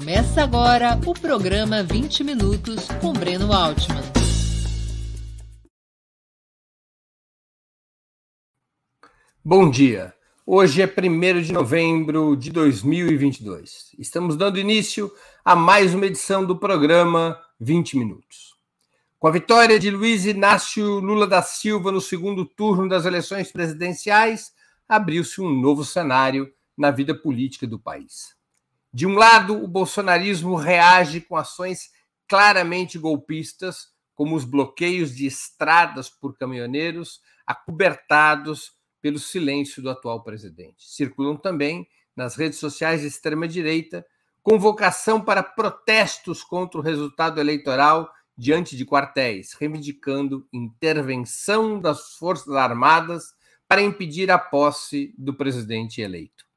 Começa agora o programa 20 Minutos com Breno Altman. Bom dia. Hoje é 1 de novembro de 2022. Estamos dando início a mais uma edição do programa 20 Minutos. Com a vitória de Luiz Inácio Lula da Silva no segundo turno das eleições presidenciais, abriu-se um novo cenário na vida política do país. De um lado, o bolsonarismo reage com ações claramente golpistas, como os bloqueios de estradas por caminhoneiros, acobertados pelo silêncio do atual presidente. Circulam também nas redes sociais de extrema-direita convocação para protestos contra o resultado eleitoral diante de quartéis, reivindicando intervenção das Forças Armadas para impedir a posse do presidente eleito.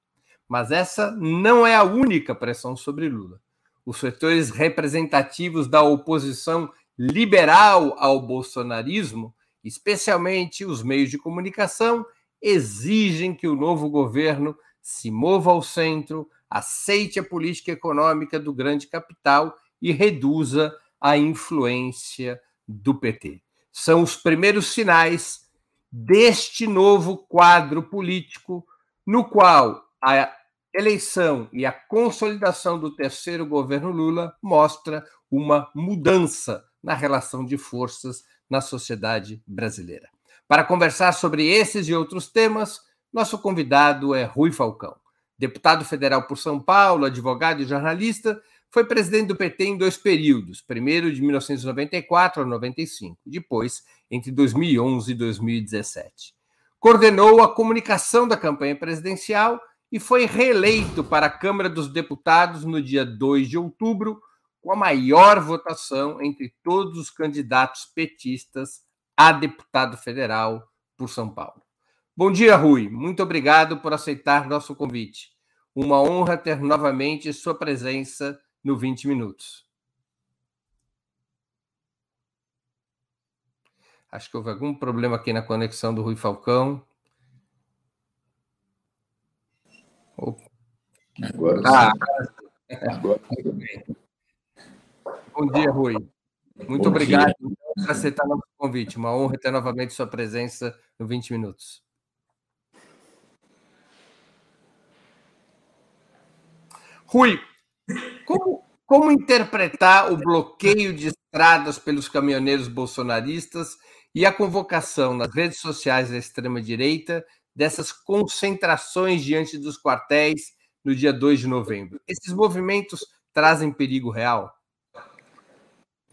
Mas essa não é a única pressão sobre Lula. Os setores representativos da oposição liberal ao bolsonarismo, especialmente os meios de comunicação, exigem que o novo governo se mova ao centro, aceite a política econômica do grande capital e reduza a influência do PT. São os primeiros sinais deste novo quadro político no qual a eleição e a consolidação do terceiro governo Lula mostra uma mudança na relação de forças na sociedade brasileira. Para conversar sobre esses e outros temas, nosso convidado é Rui Falcão. Deputado federal por São Paulo, advogado e jornalista, foi presidente do PT em dois períodos, primeiro de 1994 a 95, depois entre 2011 e 2017. Coordenou a comunicação da campanha presidencial e foi reeleito para a Câmara dos Deputados no dia 2 de outubro, com a maior votação entre todos os candidatos petistas a deputado federal por São Paulo. Bom dia, Rui. Muito obrigado por aceitar nosso convite. Uma honra ter novamente sua presença no 20 Minutos. Acho que houve algum problema aqui na conexão do Rui Falcão. Agora ah, Agora. Bom dia, Rui. Muito Bom obrigado dia. por aceitar nosso convite. Uma honra ter novamente sua presença no 20 Minutos. Rui, como, como interpretar o bloqueio de estradas pelos caminhoneiros bolsonaristas e a convocação nas redes sociais da extrema-direita dessas concentrações diante dos quartéis no dia 2 de novembro. Esses movimentos trazem perigo real?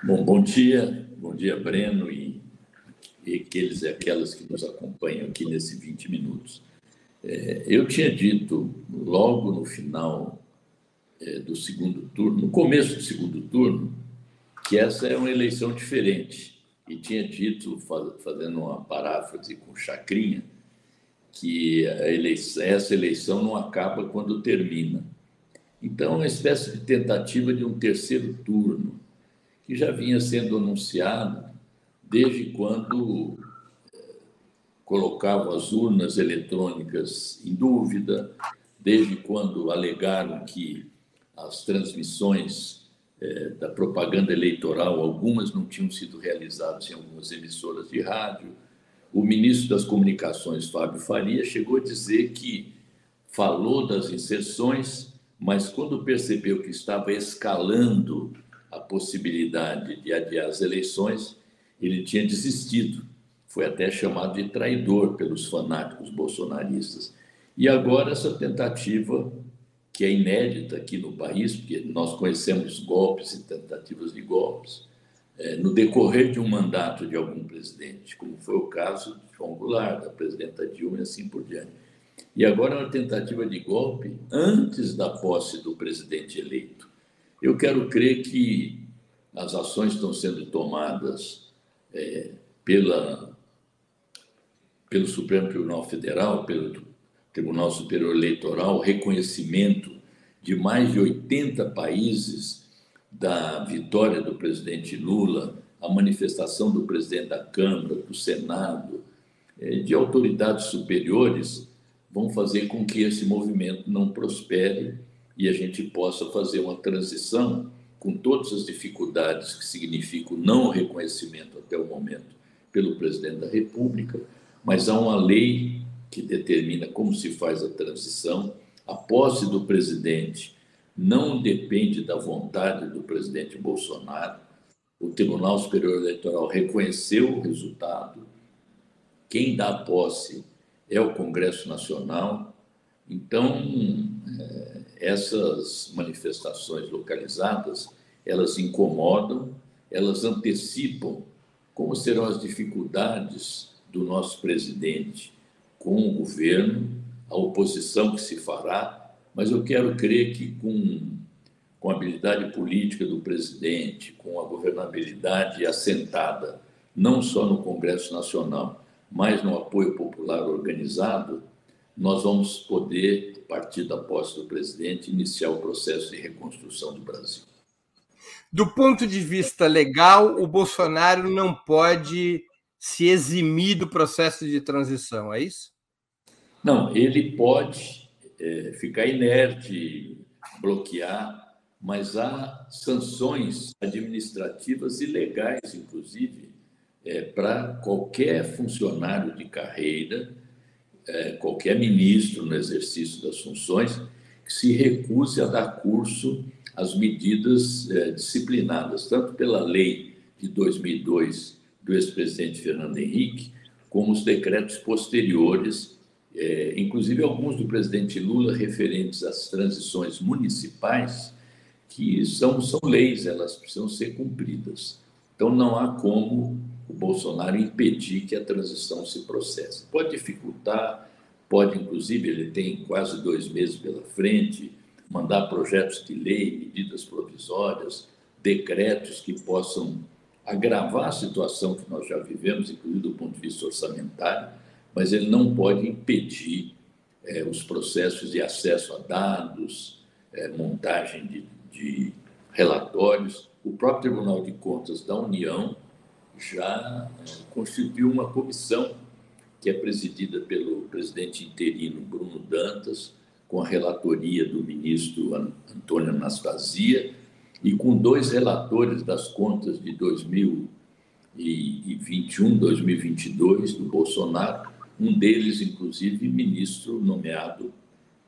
Bom, bom dia, bom dia, Breno, e, e aqueles e aquelas que nos acompanham aqui nesse 20 minutos. É, eu tinha dito logo no final é, do segundo turno, no começo do segundo turno, que essa é uma eleição diferente. E tinha dito, fazendo uma paráfrase com Chacrinha, que eleição, essa eleição não acaba quando termina. Então, é uma espécie de tentativa de um terceiro turno, que já vinha sendo anunciado desde quando eh, colocavam as urnas eletrônicas em dúvida, desde quando alegaram que as transmissões eh, da propaganda eleitoral, algumas não tinham sido realizadas em algumas emissoras de rádio, o ministro das Comunicações, Fábio Faria, chegou a dizer que falou das inserções, mas quando percebeu que estava escalando a possibilidade de adiar as eleições, ele tinha desistido. Foi até chamado de traidor pelos fanáticos bolsonaristas. E agora essa tentativa, que é inédita aqui no país, porque nós conhecemos golpes e tentativas de golpes, no decorrer de um mandato de algum presidente, como foi o caso de João Goulart, da presidenta Dilma e assim por diante. E agora uma tentativa de golpe antes da posse do presidente eleito. Eu quero crer que as ações estão sendo tomadas é, pela, pelo Supremo Tribunal Federal, pelo Tribunal Superior Eleitoral, reconhecimento de mais de 80 países da vitória do presidente Lula, a manifestação do presidente da Câmara, do Senado, eh, de autoridades superiores, vão fazer com que esse movimento não prospere e a gente possa fazer uma transição com todas as dificuldades que significa o não reconhecimento até o momento pelo presidente da República, mas há uma lei que determina como se faz a transição. A posse do presidente não depende da vontade do presidente Bolsonaro. O Tribunal Superior Eleitoral reconheceu o resultado. Quem dá posse é o Congresso Nacional. Então, é, essas manifestações localizadas, elas incomodam, elas antecipam como serão as dificuldades do nosso presidente com o governo, a oposição que se fará, mas eu quero crer que com, com a habilidade política do presidente, com a governabilidade assentada, não só no Congresso Nacional, mas no apoio popular organizado, nós vamos poder, a partir da posse do presidente, iniciar o processo de reconstrução do Brasil. Do ponto de vista legal, o Bolsonaro não pode se eximir do processo de transição, é isso? Não, ele pode é, ficar inerte, bloquear, mas há sanções administrativas e legais, inclusive, é, para qualquer funcionário de carreira, é, qualquer ministro no exercício das funções, que se recuse a dar curso às medidas é, disciplinadas, tanto pela lei de 2002 do ex-presidente Fernando Henrique, como os decretos posteriores, é, inclusive alguns do presidente Lula referentes às transições municipais, que são, são leis, elas precisam ser cumpridas. Então, não há como o Bolsonaro impedir que a transição se processe. Pode dificultar, pode, inclusive, ele tem quase dois meses pela frente, mandar projetos de lei, medidas provisórias, decretos que possam agravar a situação que nós já vivemos, inclusive do ponto de vista orçamentário, mas ele não pode impedir é, os processos de acesso a dados, é, montagem de, de relatórios. O próprio Tribunal de Contas da União já é, constituiu uma comissão que é presidida pelo presidente interino Bruno Dantas, com a relatoria do ministro Antônio Anastasia e com dois relatores das contas de 2021, 2022 do Bolsonaro, um deles, inclusive, ministro nomeado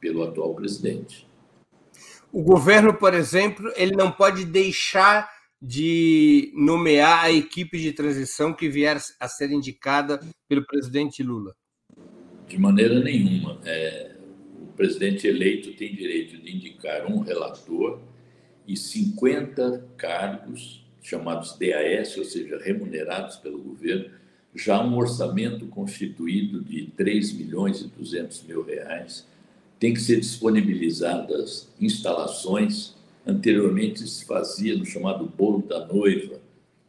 pelo atual presidente. O governo, por exemplo, ele não pode deixar de nomear a equipe de transição que vier a ser indicada pelo presidente Lula. De maneira nenhuma. É, o presidente eleito tem direito de indicar um relator e 50 cargos, chamados DAS, ou seja, remunerados pelo governo, já um orçamento constituído de 3 milhões e 200 mil reais, tem que ser disponibilizadas instalações, anteriormente se fazia no chamado bolo da noiva,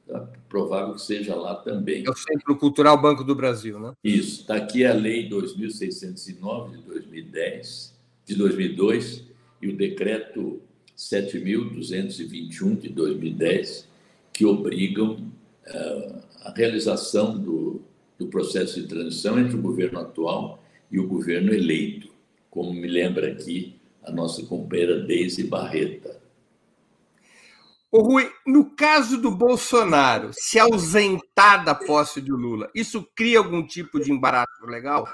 tá? provável que seja lá também. É o Centro Cultural Banco do Brasil, né? Isso, está aqui a Lei 2609 de 2010, de 2002, e o Decreto 7.221 de 2010, que obrigam uh, a realização do, do processo de transição entre o governo atual e o governo eleito, como me lembra aqui a nossa companheira Deise Barreta. Ô Rui, no caso do Bolsonaro se ausentar da posse de Lula, isso cria algum tipo de embaraço legal?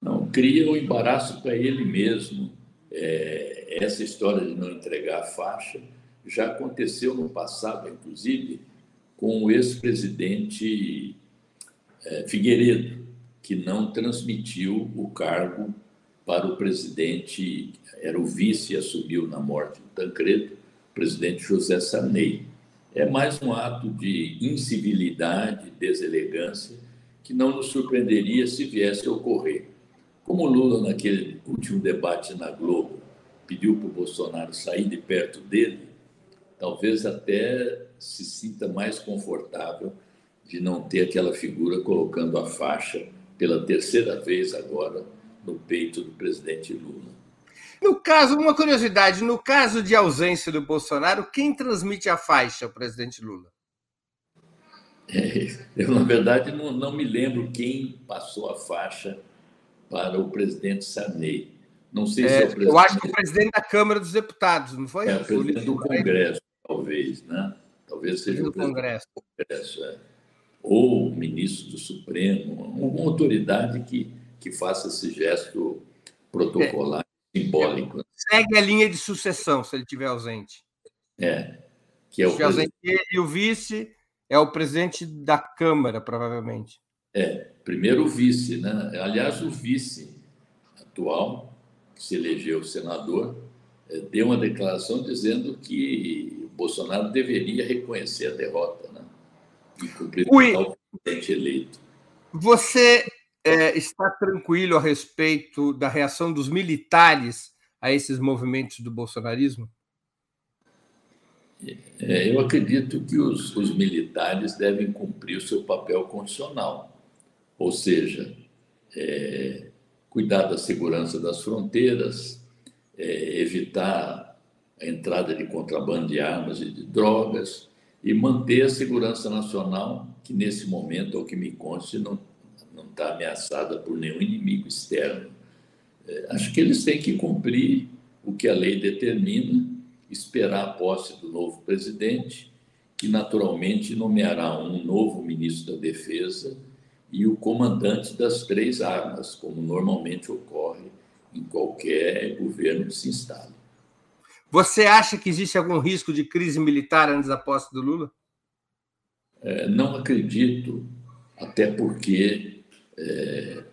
Não, cria um embaraço para ele mesmo, é, essa história de não entregar a faixa já aconteceu no passado, inclusive, com o ex-presidente Figueiredo, que não transmitiu o cargo para o presidente, era o vice assumiu na morte do Tancredo, presidente José Sarney. É mais um ato de incivilidade, deselegância, que não nos surpreenderia se viesse a ocorrer. Como Lula, naquele último debate na Globo, pediu para o Bolsonaro sair de perto dele, talvez até se sinta mais confortável de não ter aquela figura colocando a faixa pela terceira vez agora no peito do presidente Lula. No caso, uma curiosidade, no caso de ausência do Bolsonaro, quem transmite a faixa, o presidente Lula? É, eu, na verdade, não, não me lembro quem passou a faixa para o presidente Sarney. Não sei é, se é o presidente. Eu acho que o presidente da Câmara dos Deputados, não foi? É, o presidente do Congresso, talvez, né? Talvez seja o presidente Congresso. do Congresso. É. Ou o ministro do Supremo, uma autoridade que, que faça esse gesto protocolar, é. simbólico. Segue a linha de sucessão, se ele estiver ausente. É. Que é o presidente... E o vice é o presidente da Câmara, provavelmente. É, primeiro o vice, né? Aliás, o vice atual, que se elegeu senador, é, deu uma declaração dizendo que Bolsonaro deveria reconhecer a derrota, né? E o presidente eleito. Você é, está tranquilo a respeito da reação dos militares a esses movimentos do bolsonarismo? É, eu acredito que os, os militares devem cumprir o seu papel constitucional, ou seja, é, cuidar da segurança das fronteiras, é, evitar a entrada de contrabando de armas e de drogas e manter a segurança nacional, que nesse momento, ao que me conste, não está ameaçada por nenhum inimigo externo. É, acho que eles têm que cumprir o que a lei determina esperar a posse do novo presidente, que naturalmente nomeará um novo ministro da Defesa e o comandante das três armas, como normalmente ocorre em qualquer governo que se instale. Você acha que existe algum risco de crise militar antes da posse do Lula? É, não acredito, até porque é,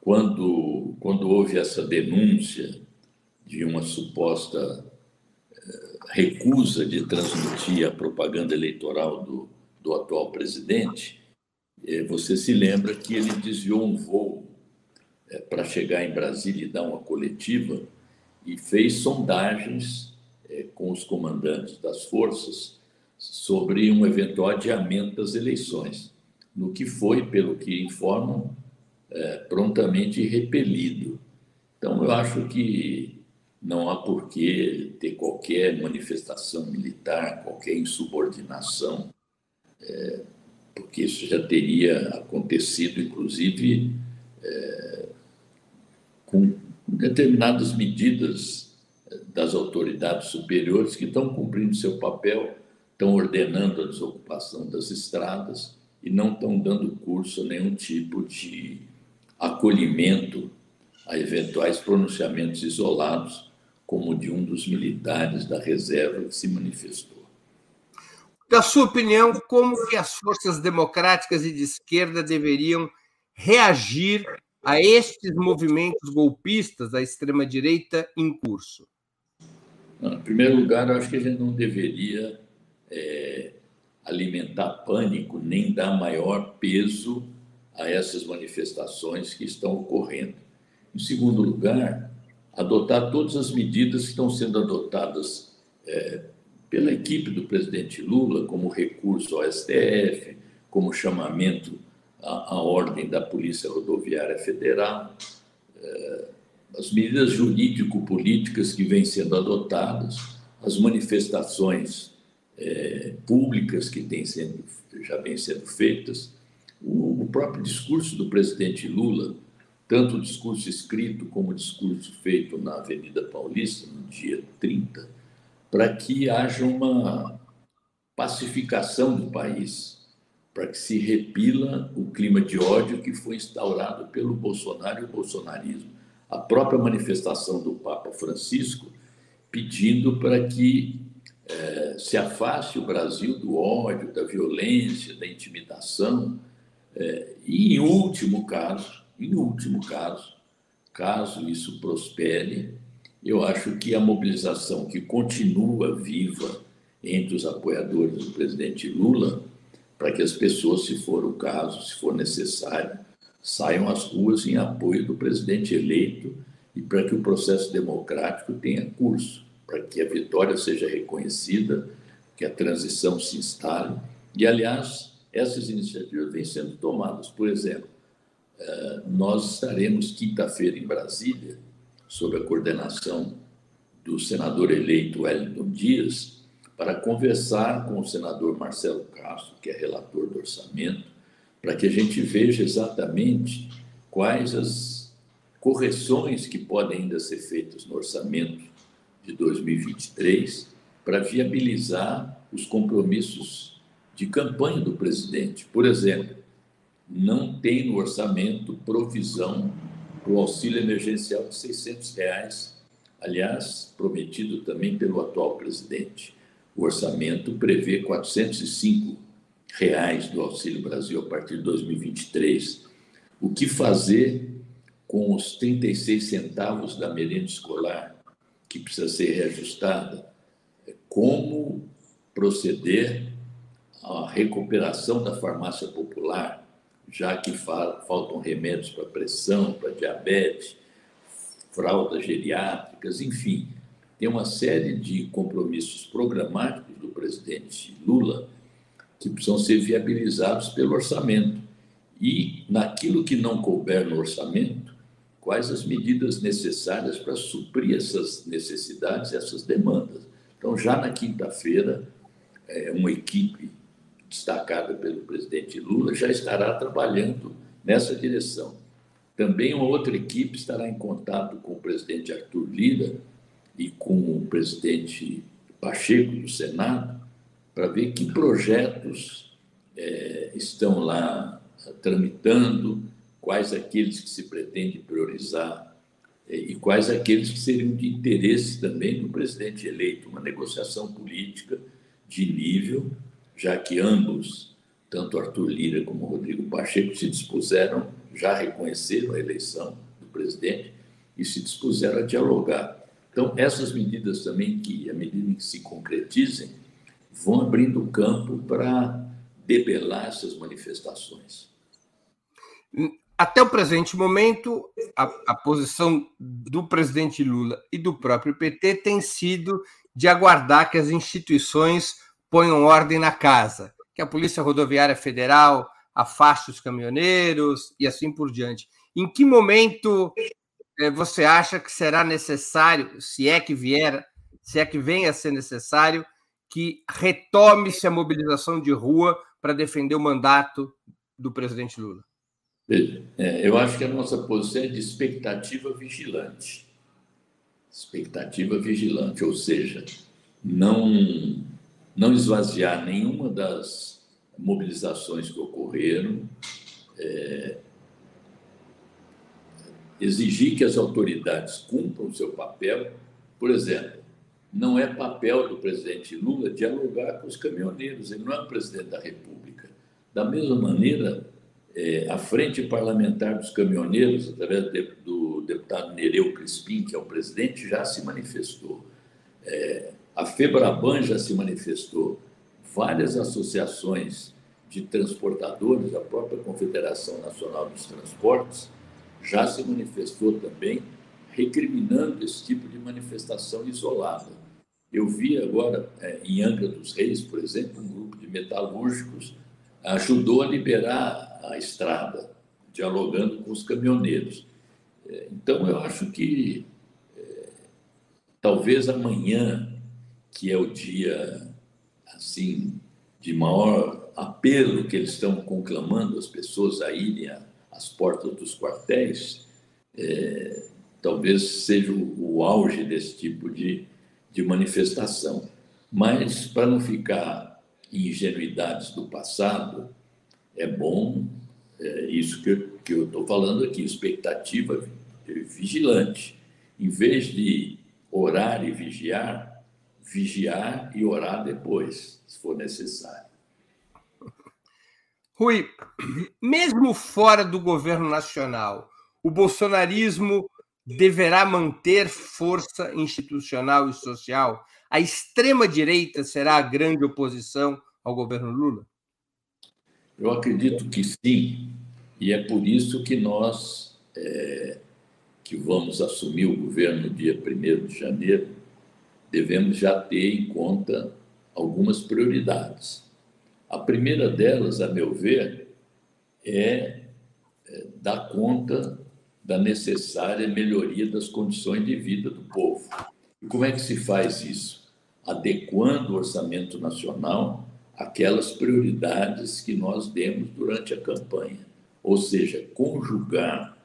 quando, quando houve essa denúncia de uma suposta recusa de transmitir a propaganda eleitoral do, do atual presidente, é, você se lembra que ele desviou um voo é, para chegar em Brasília e dar uma coletiva e fez sondagens é, com os comandantes das forças sobre um eventual adiamento das eleições, no que foi, pelo que informam, prontamente repelido. Então, eu acho que não há por que ter qualquer manifestação militar, qualquer insubordinação, é, porque isso já teria acontecido, inclusive, é, com determinadas medidas das autoridades superiores que estão cumprindo seu papel, estão ordenando a desocupação das estradas e não estão dando curso a nenhum tipo de acolhimento a eventuais pronunciamentos isolados como de um dos militares da reserva que se manifestou. Na sua opinião, como que as forças democráticas e de esquerda deveriam reagir a estes movimentos golpistas da extrema-direita em curso? Em primeiro lugar, eu acho que a gente não deveria é, alimentar pânico nem dar maior peso a essas manifestações que estão ocorrendo. Em segundo lugar, adotar todas as medidas que estão sendo adotadas é, pela equipe do presidente Lula, como recurso ao STF, como chamamento à, à ordem da Polícia Rodoviária Federal, é, as medidas jurídico-políticas que vêm sendo adotadas, as manifestações é, públicas que têm sendo, já vêm sendo feitas, o, o próprio discurso do presidente Lula tanto o discurso escrito como o discurso feito na Avenida Paulista, no dia 30, para que haja uma pacificação do país, para que se repila o clima de ódio que foi instaurado pelo Bolsonaro e o bolsonarismo. A própria manifestação do Papa Francisco pedindo para que eh, se afaste o Brasil do ódio, da violência, da intimidação, eh, e, em último caso, em último caso, caso isso prospere, eu acho que a mobilização que continua viva entre os apoiadores do presidente Lula, para que as pessoas, se for o caso, se for necessário, saiam às ruas em apoio do presidente eleito e para que o processo democrático tenha curso, para que a vitória seja reconhecida, que a transição se instale. E, aliás, essas iniciativas vêm sendo tomadas. Por exemplo, eh, nós estaremos quinta-feira em Brasília, sob a coordenação do senador eleito Wellington Dias, para conversar com o senador Marcelo Castro, que é relator do orçamento, para que a gente veja exatamente quais as correções que podem ainda ser feitas no orçamento de 2023 para viabilizar os compromissos de campanha do presidente. Por exemplo, não tem no orçamento provisão para o auxílio emergencial de 600 reais, aliás, prometido também pelo atual presidente. O orçamento prevê 405 reais do Auxílio Brasil a partir de 2023. O que fazer com os 36 centavos da merenda escolar, que precisa ser reajustada? Como proceder à recuperação da farmácia popular, já que faltam remédios para pressão, para diabetes, fraldas geriátricas, enfim. Tem uma série de compromissos programáticos do presidente Lula que precisam ser viabilizados pelo orçamento. E, naquilo que não couber no orçamento, quais as medidas necessárias para suprir essas necessidades, essas demandas. Então, já na quinta-feira, é, uma equipe destacada pelo presidente Lula, já estará trabalhando nessa direção. Também uma outra equipe estará em contato com o presidente Arthur Lira e com o presidente Pacheco do Senado para ver que projetos é, estão lá tramitando, quais aqueles que se pretende priorizar é, e quais aqueles que seriam de interesse também do presidente eleito, uma negociação política de nível já que ambos, tanto Arthur Lira como Rodrigo Pacheco, se dispuseram, já reconheceram a eleição do presidente e se dispuseram a dialogar. Então, essas medidas também, que à medida que se concretizem, vão abrindo campo para debelar essas manifestações. Até o presente momento, a, a, posição do presidente Lula e do próprio PT tem sido de aguardar que as instituições ponham ordem na casa, que a Polícia Rodoviária Federal afaste os caminhoneiros e assim por diante. Em que momento eh, você acha que será necessário, se é que vier, se é que venha a ser necessário, que retome-se a mobilização de rua para defender o mandato do presidente Lula? É, eu acho que a nossa posição é de expectativa vigilante. Expectativa vigilante, ou seja, não não esvaziar nenhuma das mobilizações que ocorreram, é, exigir que as autoridades cumpram o seu papel. Por exemplo, não é papel do presidente Lula dialogar com os caminhoneiros, ele não é o presidente da República. Da mesma maneira, é, a Frente Parlamentar dos Caminhoneiros, através do deputado Nereu Crispim, que é o presidente, já se manifestou. É, a FEBRABAN já se manifestou, várias associações de transportadores, a própria Confederação Nacional dos Transportes, já se manifestou também, recriminando esse tipo de manifestação isolada. Eu vi agora, é, em Angra dos Reis, por exemplo, um grupo de metalúrgicos ajudou a liberar a estrada, dialogando com os caminhoneiros. É, então, eu acho que é, talvez amanhã que é o dia assim de maior apelo que eles estão conclamando as pessoas a irem às portas dos quartéis, é, talvez seja o, o, auge desse tipo de, de manifestação. Mas, para não ficar em ingenuidades do passado, é bom é, isso que, que eu estou falando aqui, expectativa vigilante. Em vez de orar e vigiar, vigiar e orar depois, se for necessário. Rui, mesmo fora do governo nacional, o bolsonarismo deverá manter força institucional e social? A extrema-direita será a grande oposição ao governo Lula? Eu acredito que sim, e é por isso que nós, é, que vamos assumir o governo no dia 1 de janeiro, devemos já ter em conta algumas prioridades. A primeira delas, a meu ver, é, é dar conta da necessária melhoria das condições de vida do povo. E como é que se faz isso? Adequando o orçamento nacional àquelas prioridades que nós demos durante a campanha, ou seja, conjugar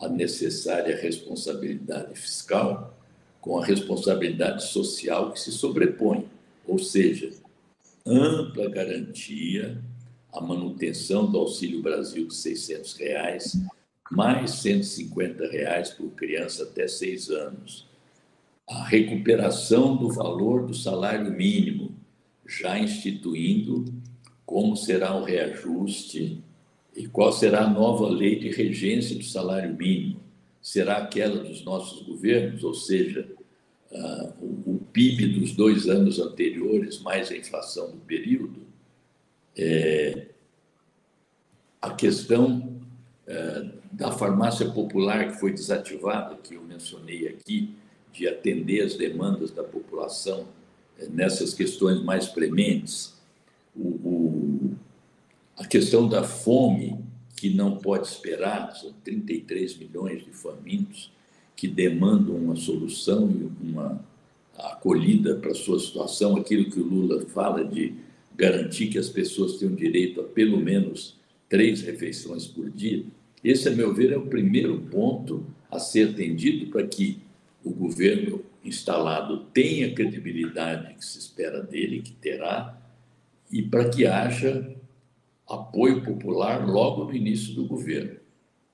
a necessária responsabilidade fiscal com a responsabilidade social que se sobrepõe, ou seja, ampla garantia a manutenção do Auxílio Brasil de 600 reais, mais 150 reais por criança até seis anos, a recuperação do valor do salário mínimo, já instituindo como será o reajuste e qual será a nova lei de regência do salário mínimo. Será aquela dos nossos governos, ou seja, uh, o, o, PIB dos dois anos anteriores mais a inflação do período? É, a questão uh, da farmácia popular que foi desativada, que eu mencionei aqui, de atender as demandas da população uh, nessas questões mais prementes, o, o, a questão da fome, que não pode esperar, são 33 milhões de famintos que demandam uma solução e uma acolhida para a sua situação, aquilo que o Lula fala de garantir que as pessoas tenham direito a pelo menos três refeições por dia. Esse, a meu ver, é o primeiro ponto a ser atendido para que o governo instalado tenha a credibilidade que se espera dele, que terá, e para que haja apoio popular logo no início do governo.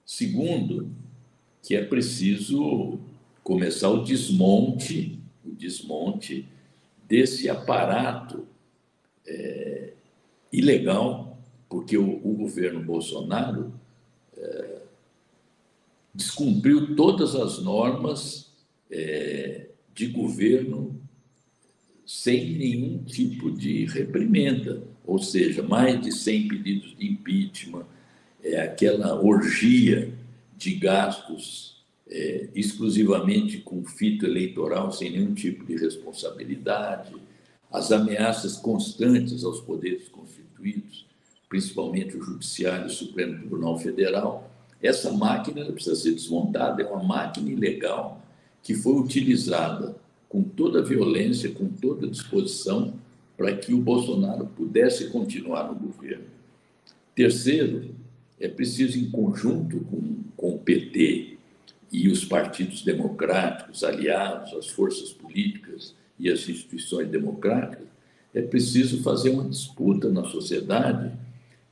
Segundo, que é preciso começar o desmonte, o desmonte desse aparato é, ilegal, porque o, o governo Bolsonaro descumpriu todas as normas é, de governo sem nenhum tipo de reprimenda, ou seja, mais de 100 pedidos de impeachment, é aquela orgia de gastos é, exclusivamente com fito eleitoral, sem nenhum tipo de responsabilidade, as ameaças constantes aos poderes constituídos, principalmente o Judiciário o Supremo Tribunal Federal. Essa máquina precisa ser desmontada, é uma máquina ilegal que foi utilizada com toda a violência, com toda a disposição para que o Bolsonaro pudesse continuar no governo. Terceiro, é preciso, em conjunto com, com o PT e os partidos democráticos, aliados, as forças políticas e as instituições democráticas, é preciso fazer uma disputa na sociedade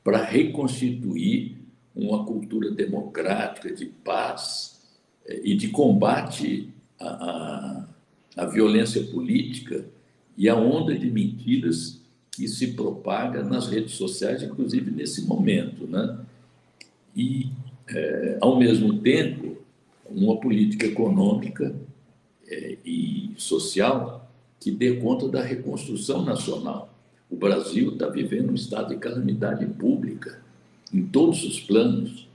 para reconstituir uma cultura democrática de paz eh, e de combate à, à, à violência política e à onda de mentiras que se propaga nas redes sociais, inclusive nesse momento, né? e, é, ao mesmo tempo, uma política econômica é, e social que dê conta da reconstrução nacional. O Brasil está vivendo um estado de calamidade pública em todos os planos.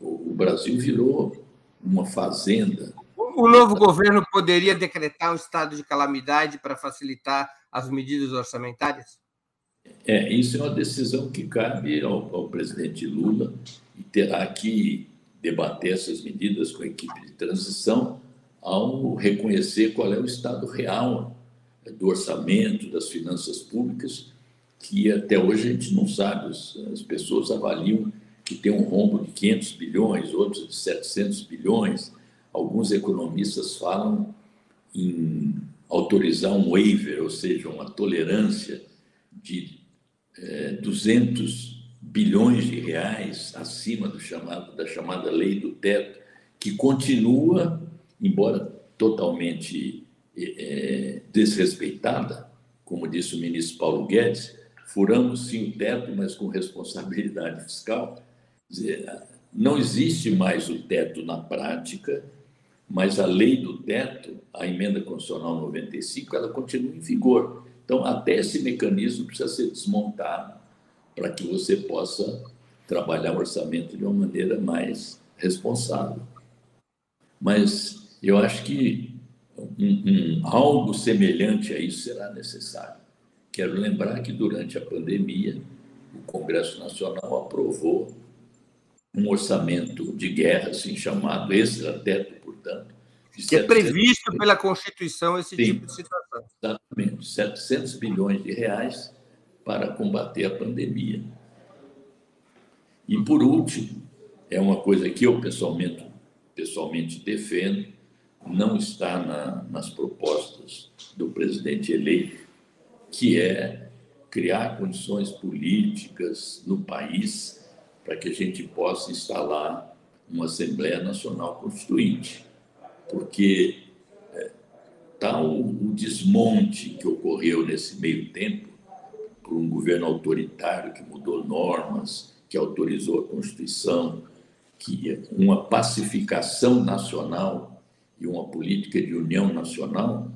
O, Brasil virou uma fazenda. O novo governo poderia decretar um estado de calamidade para facilitar as medidas orçamentárias? É, isso é uma decisão que cabe ao, ao presidente Lula e terá que debater essas medidas com a equipe de transição ao reconhecer qual é o estado real do orçamento, das finanças públicas, que até hoje a gente não sabe. As pessoas avaliam que tem um rombo de 500 bilhões, outros de 700 bilhões. Alguns economistas falam em autorizar um waiver, ou seja, uma tolerância de é, 200 bilhões de reais acima do chamado, da chamada lei do teto, que continua, embora totalmente é, desrespeitada, como disse o ministro Paulo Guedes, furamos sim o teto, mas com responsabilidade fiscal. Dizer, não existe mais o teto na prática, mas a lei do teto, a emenda constitucional 95, ela continua em vigor. Então, até esse mecanismo precisa ser desmontado para que você possa trabalhar o orçamento de uma maneira mais responsável. Mas eu acho que um, um, algo semelhante a isso será necessário. Quero lembrar que durante a pandemia, o Congresso Nacional aprovou um orçamento de guerra, assim chamado extrateto, portanto. Que é previsto pela Constituição esse Sim, tipo de situação. Exatamente, 700 bilhões de reais para combater a pandemia. E, por último, é uma coisa que eu pessoalmente pessoalmente defendo, não está na, nas propostas do presidente eleito, que é criar condições políticas no país para que a gente possa instalar uma Assembleia Nacional Constituinte. Porque é, tal o desmonte que ocorreu nesse meio tempo por um governo autoritário que mudou normas, que autorizou a Constituição, que uma pacificação nacional e uma política de união nacional,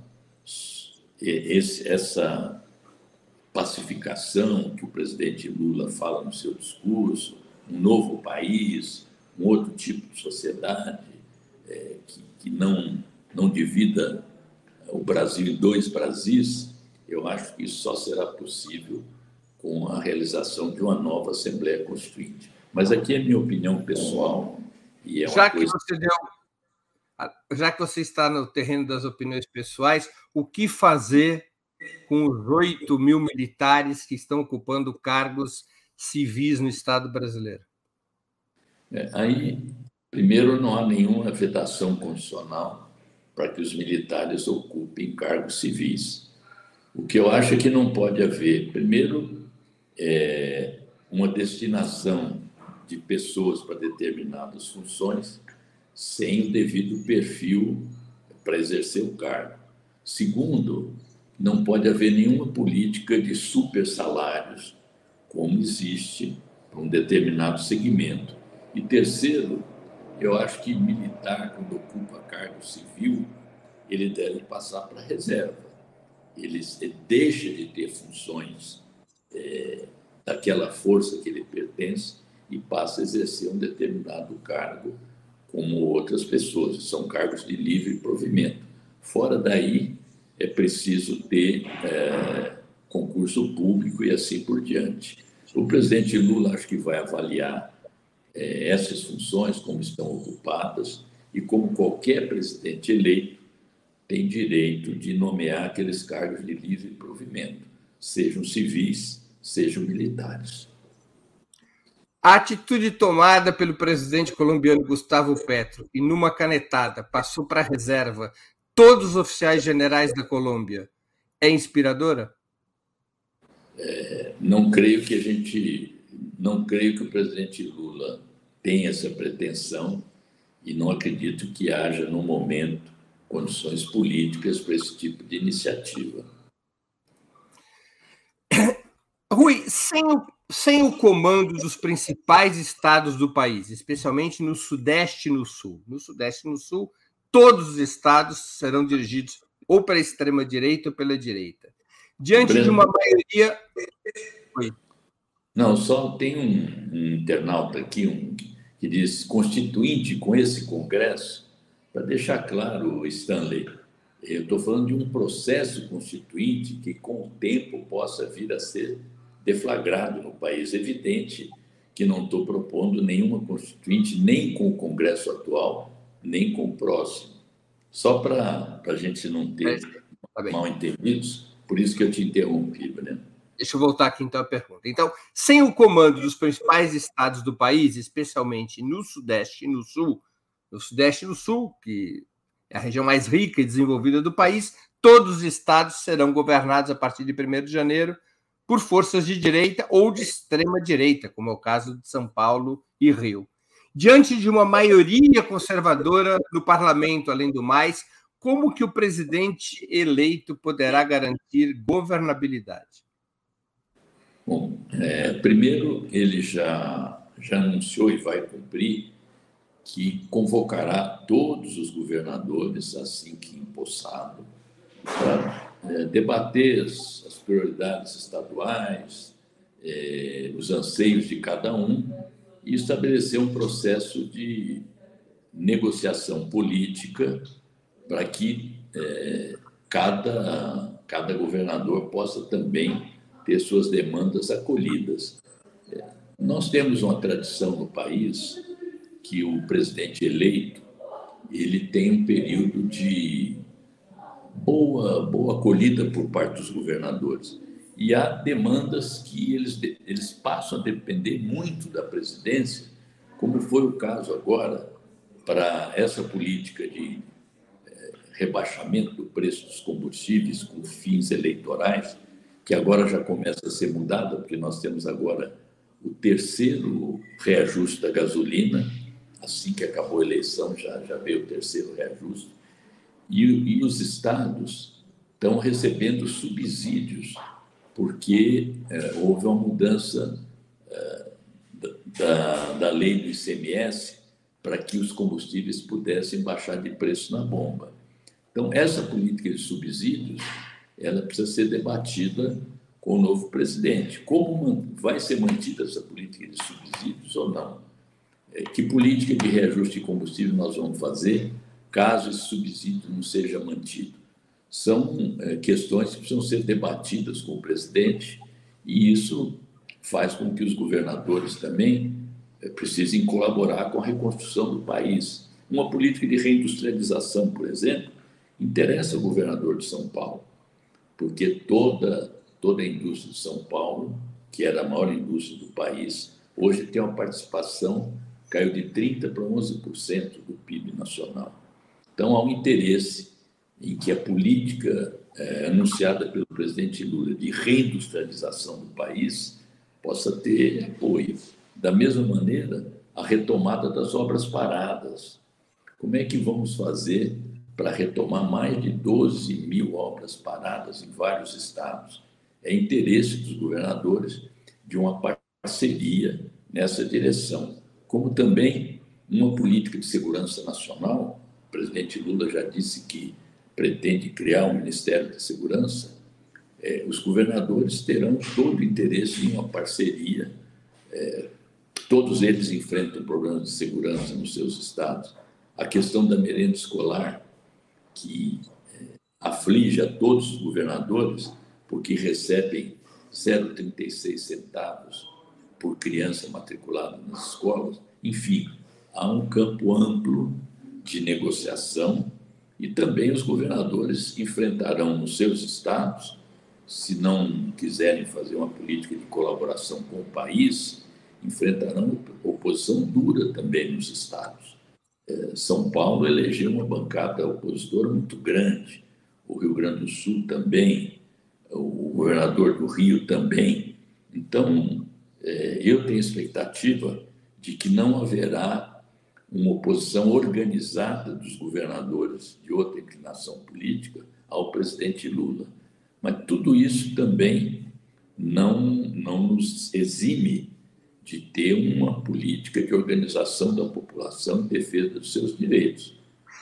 esse, essa pacificação que o presidente Lula fala no seu discurso, um novo país, um outro tipo de sociedade é, que, que não, não divida o Brasil em dois Brasis, eu acho que isso só será possível com a realização de uma nova Assembleia Constituinte. Mas aqui é minha opinião pessoal. E é já que coisa... você deu, já que você está no terreno das opiniões pessoais, o que fazer com os 8 mil militares que estão ocupando cargos civis no Estado brasileiro? É, aí, primeiro, não há nenhuma vedação constitucional para que os militares ocupem cargos civis. O que eu acho é que não pode haver, primeiro, é, uma destinação de pessoas para determinadas funções sem o devido perfil para exercer o cargo. Segundo, não pode haver nenhuma política de super salários, como existe para um determinado segmento. E terceiro, eu acho que militar, quando ocupa cargo civil, ele deve passar para reserva ele deixa de ter funções é, daquela força que ele pertence e passa a exercer um determinado cargo como outras pessoas, são cargos de livre provimento. Fora daí, é preciso ter é, concurso público e assim por diante. O presidente Lula acho que vai avaliar é, essas funções, como estão ocupadas, e como qualquer presidente eleito, tem direito de nomear aqueles cargos de livre provimento, sejam civis, sejam militares. A atitude tomada pelo presidente colombiano Gustavo Petro e numa canetada passou para a reserva todos os oficiais generais da Colômbia é inspiradora? É, não creio que a gente, não creio que o presidente Lula tenha essa pretensão e não acredito que haja no momento condições políticas para esse tipo de iniciativa. Rui, sem o, sem o comando dos principais estados do país, especialmente no Sudeste e no Sul, no Sudeste e no Sul, todos os estados serão dirigidos ou pela extrema-direita ou pela direita. Diante Breno, de uma maioria. Oi. Não, só tem um, um internauta aqui um, que diz: constituinte com esse Congresso para deixar claro, Stanley, eu estou falando de um processo constituinte que, com o tempo, possa vir a ser deflagrado no país. Evidente que não estou propondo nenhuma constituinte, nem com o Congresso atual, nem com o próximo. Só para a gente não ter tá mal entendidos, por isso que eu te interrompi, Breno. Deixa eu voltar aqui então à pergunta. Então, sem o comando dos principais estados do país, especialmente no Sudeste e no Sul, no Sudeste e no Sul, que é a região mais rica e desenvolvida do país, todos os estados serão governados a partir de 1 de janeiro por forças de direita ou de extrema direita, como é o caso de São Paulo e Rio. Diante de uma maioria conservadora no parlamento, além do mais, como que o presidente eleito poderá garantir governabilidade? Bom, é, primeiro ele já já anunciou e vai cumprir que convocará todos os governadores, assim que empossado, para é, debater as, as, prioridades estaduais, é, os anseios de cada um e estabelecer um processo de negociação política para que é, cada, cada governador possa também ter suas demandas acolhidas. É, nós temos uma tradição no país que o presidente eleito ele tem um período de boa boa acolhida por parte dos governadores e há demandas que eles eles passam a depender muito da presidência como foi o caso agora para essa política de é, rebaixamento do preço dos combustíveis com fins eleitorais, que agora já começa a ser mudada, porque nós temos agora o terceiro reajuste da gasolina, assim que acabou a eleição, já, já veio o terceiro reajuste, e, e os estados estão recebendo subsídios, porque é, houve uma mudança é, da, da lei do ICMS para que os combustíveis pudessem baixar de preço na bomba. Então, essa política de subsídios, ela precisa ser debatida com o novo presidente. Como vai ser mantida essa política de subsídios ou não? É, que política de reajuste de combustível nós vamos fazer caso esse subsídio não seja mantido? São é, questões que precisam ser debatidas com o presidente e isso faz com que os governadores também eh, precisem colaborar com a reconstrução do país. Uma política de reindustrialização, por exemplo, interessa ao governador de São Paulo, porque toda, toda a indústria de São Paulo, que era a maior indústria do país, hoje tem uma participação, caiu de 30% para 11% do PIB nacional. Então, há um interesse em que a política é, anunciada pelo presidente Lula de reindustrialização do país possa ter apoio. Da mesma maneira, a retomada das obras paradas. Como é que vamos fazer para retomar mais de 12 mil obras paradas em vários estados? É interesse dos governadores de uma parceria nessa direção, como também uma política de segurança nacional. O presidente Lula já disse que pretende criar um Ministério da Segurança é, os governadores terão todo o interesse em uma parceria. É, todos eles enfrentam problemas de segurança nos seus estados. A questão da merenda escolar, que é, aflige a todos os governadores, porque recebem 0,36 centavos por criança matriculada nas escolas. Enfim, há um campo amplo de negociação e também os governadores enfrentarão nos seus estados se não quiserem fazer uma política de colaboração com o país, enfrentarão oposição dura também nos estados. É, São Paulo elegeu uma bancada opositora muito grande, o Rio Grande do Sul também, o governador do Rio também. Então, é, eu tenho expectativa de que não haverá uma oposição organizada dos governadores de outra inclinação política ao presidente Lula. Mas tudo isso também não, não nos exime de ter uma política de organização da população em defesa dos seus direitos.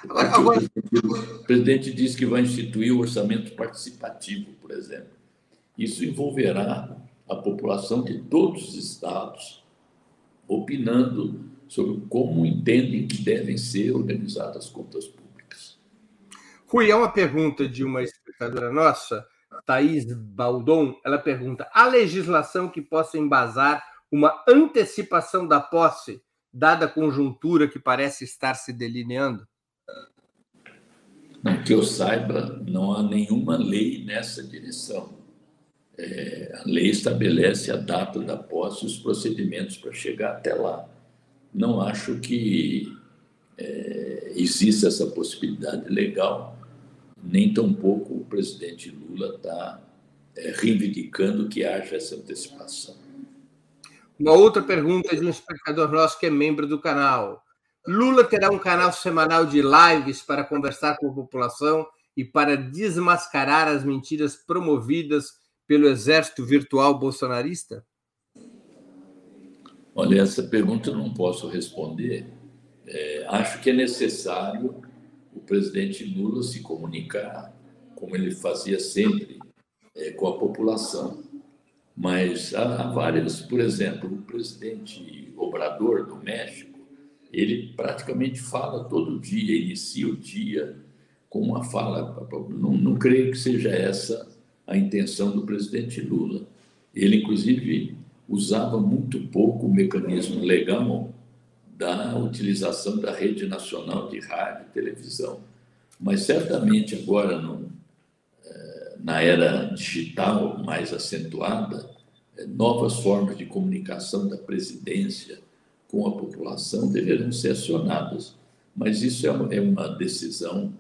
Agora, agora... O, presidente, o presidente diz que vai instituir o orçamento participativo, por exemplo. Isso envolverá a população de todos os estados opinando sobre como entendem que devem ser organizadas as contas públicas. Rui, é uma pergunta de uma espectadora nossa Thaís Baldon, ela pergunta: há legislação que possa embasar uma antecipação da posse, dada a conjuntura que parece estar se delineando? Não, que eu saiba, não há nenhuma lei nessa direção. É, a lei estabelece a data da posse e os procedimentos para chegar até lá. Não acho que é, exista essa possibilidade legal nem tampouco o presidente Lula está é, reivindicando que haja essa antecipação. Uma outra pergunta de um espectador nosso que é membro do canal. Lula terá um canal semanal de lives para conversar com a população e para desmascarar as mentiras promovidas pelo exército virtual bolsonarista? Olha, essa pergunta eu não posso responder. É, acho que é necessário o presidente Lula se comunicar, como ele fazia sempre, é, com a população. Mas há, várias, por exemplo, o presidente Obrador do México, ele praticamente fala todo dia, inicia o dia com uma fala. Não, não creio que seja essa a intenção do presidente Lula. Ele, inclusive, usava muito pouco o mecanismo legal da utilização da rede nacional de rádio e televisão. Mas certamente agora, no, eh, na era digital mais acentuada, eh, novas formas de comunicação da presidência com a população deverão ser acionadas. mas isso é uma é decisão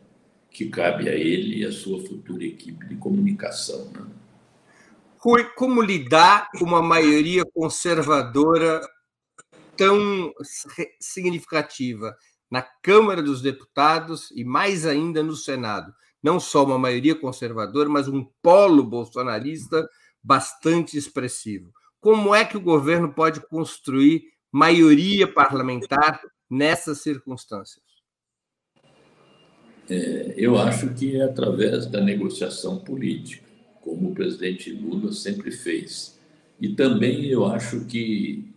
que cabe a ele e à sua futura equipe de comunicação. Né? Como lidar com uma maioria conservadora tão significativa na Câmara dos Deputados e mais ainda no Senado? Não só uma maioria conservadora, mas um polo bolsonarista bastante expressivo. Como é que o governo pode construir maioria parlamentar nessas circunstâncias? É, eu acho que é através da negociação política, como o presidente Lula sempre fez. E também eu acho que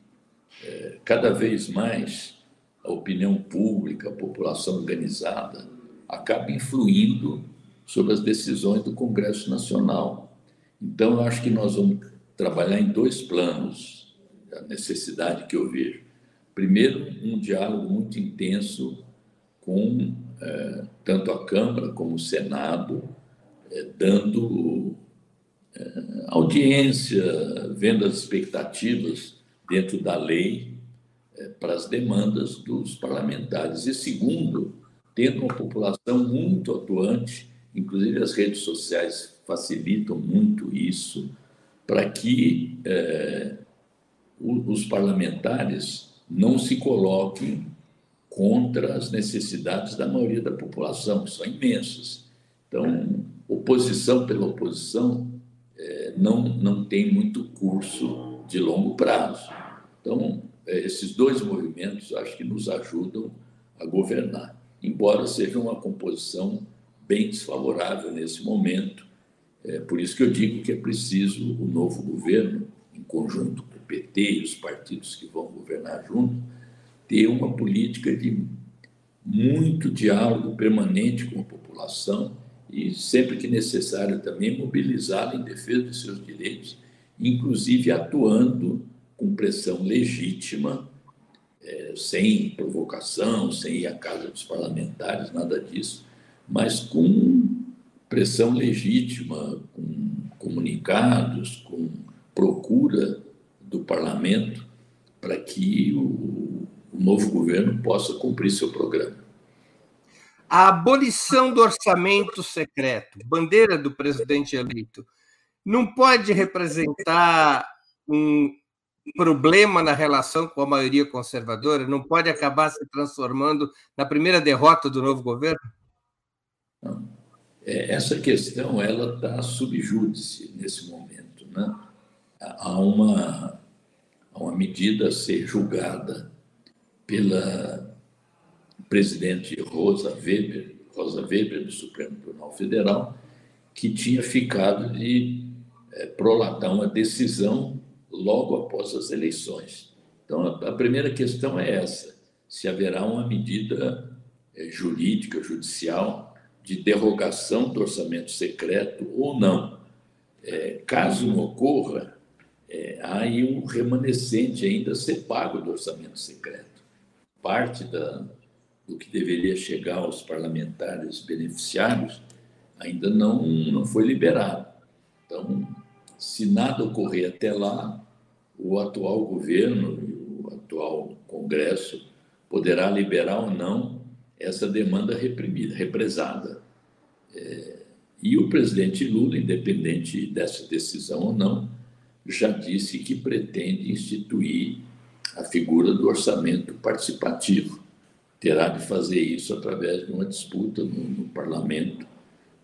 é, cada vez mais a opinião pública, a população organizada, acaba influindo sobre as decisões do Congresso Nacional. Então, eu acho que nós vamos trabalhar em dois planos, a necessidade que eu vejo. Primeiro, um diálogo muito intenso com é, tanto a Câmara como o Senado, é, dando audiência, vendo as expectativas dentro da lei é, para as demandas dos parlamentares. E segundo, tendo uma população muito atuante, inclusive as redes sociais facilitam muito isso, para que é, os parlamentares não se coloquem contra as necessidades da maioria da população, que são imensas. Então, oposição pela oposição é, não, não tem muito curso de longo prazo. Então, é, esses dois movimentos acho que nos ajudam a governar, embora seja uma composição bem desfavorável nesse momento. É por isso que eu digo que é preciso o novo governo, em conjunto com o PT e os partidos que vão governar junto, ter uma política de muito diálogo permanente com a população e, sempre que necessário, também mobilizá-la em defesa dos seus direitos, inclusive atuando com pressão legítima, é, sem provocação, sem ir à casa dos parlamentares, nada disso, mas com pressão legítima, com comunicados, com procura do parlamento para que o, o novo governo possa cumprir seu programa. A abolição do orçamento secreto, bandeira do presidente eleito, não pode representar um problema na relação com a maioria conservadora? Não pode acabar se transformando na primeira derrota do novo governo? É, essa questão ela está subjúdice nesse momento. Né? Há, uma, há uma medida a ser julgada pela presidente Rosa Weber, Rosa Weber do Supremo Tribunal Federal, que tinha ficado de é, prolatar uma decisão logo após as eleições. Então, a primeira questão é essa: se haverá uma medida é, jurídica, judicial, de derrogação do orçamento secreto ou não. É, caso não ocorra, é, há aí um remanescente ainda a ser pago do orçamento secreto parte da, do que deveria chegar aos parlamentares beneficiários ainda não, não foi liberado. Então, se nada ocorrer até lá, o atual governo e o atual Congresso poderá liberar ou não essa demanda reprimida, represada. É, e o presidente Lula, independente dessa decisão ou não, já disse que pretende instituir a figura do orçamento participativo. Terá de fazer isso através de uma disputa no, no parlamento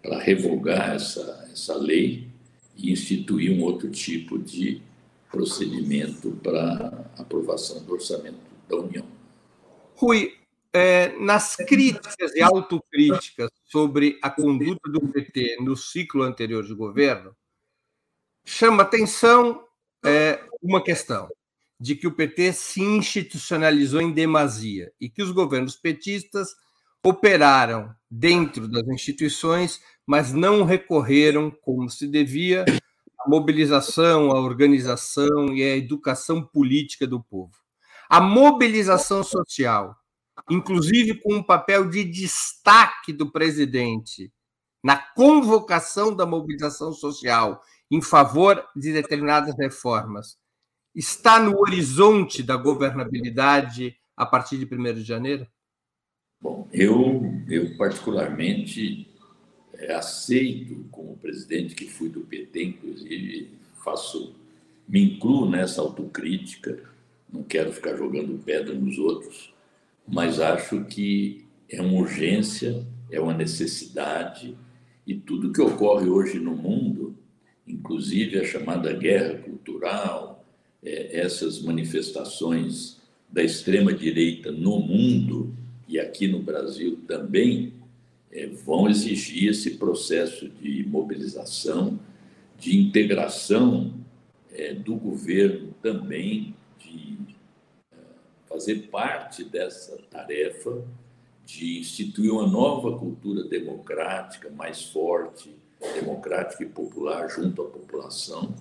para revogar essa, essa lei e instituir um outro tipo de procedimento para aprovação do orçamento da União. Rui, é, nas críticas e autocríticas sobre a conduta do PT no ciclo anterior de governo, chama atenção é, uma questão de que o PT se institucionalizou em demasia e que os governos petistas operaram dentro das instituições, mas não recorreram, como se devia, à mobilização, à organização e à educação política do povo. A mobilização social, inclusive com um papel de destaque do presidente na convocação da mobilização social em favor de determinadas reformas, está no horizonte da governabilidade a partir de 1 de janeiro? Bom, eu, eu particularmente é, aceito como presidente que fui do PT, inclusive faço, me incluo nessa autocrítica, não quero ficar jogando pedra nos outros, mas acho que é uma urgência, é uma necessidade, e tudo que ocorre hoje no mundo, inclusive a chamada guerra cultural, é, essas manifestações da extrema-direita no mundo e aqui no Brasil também, é, vão exigir esse processo de mobilização, de integração é, do governo também, de é, fazer parte dessa tarefa de instituir uma nova cultura democrática mais forte, democrática e popular junto à população,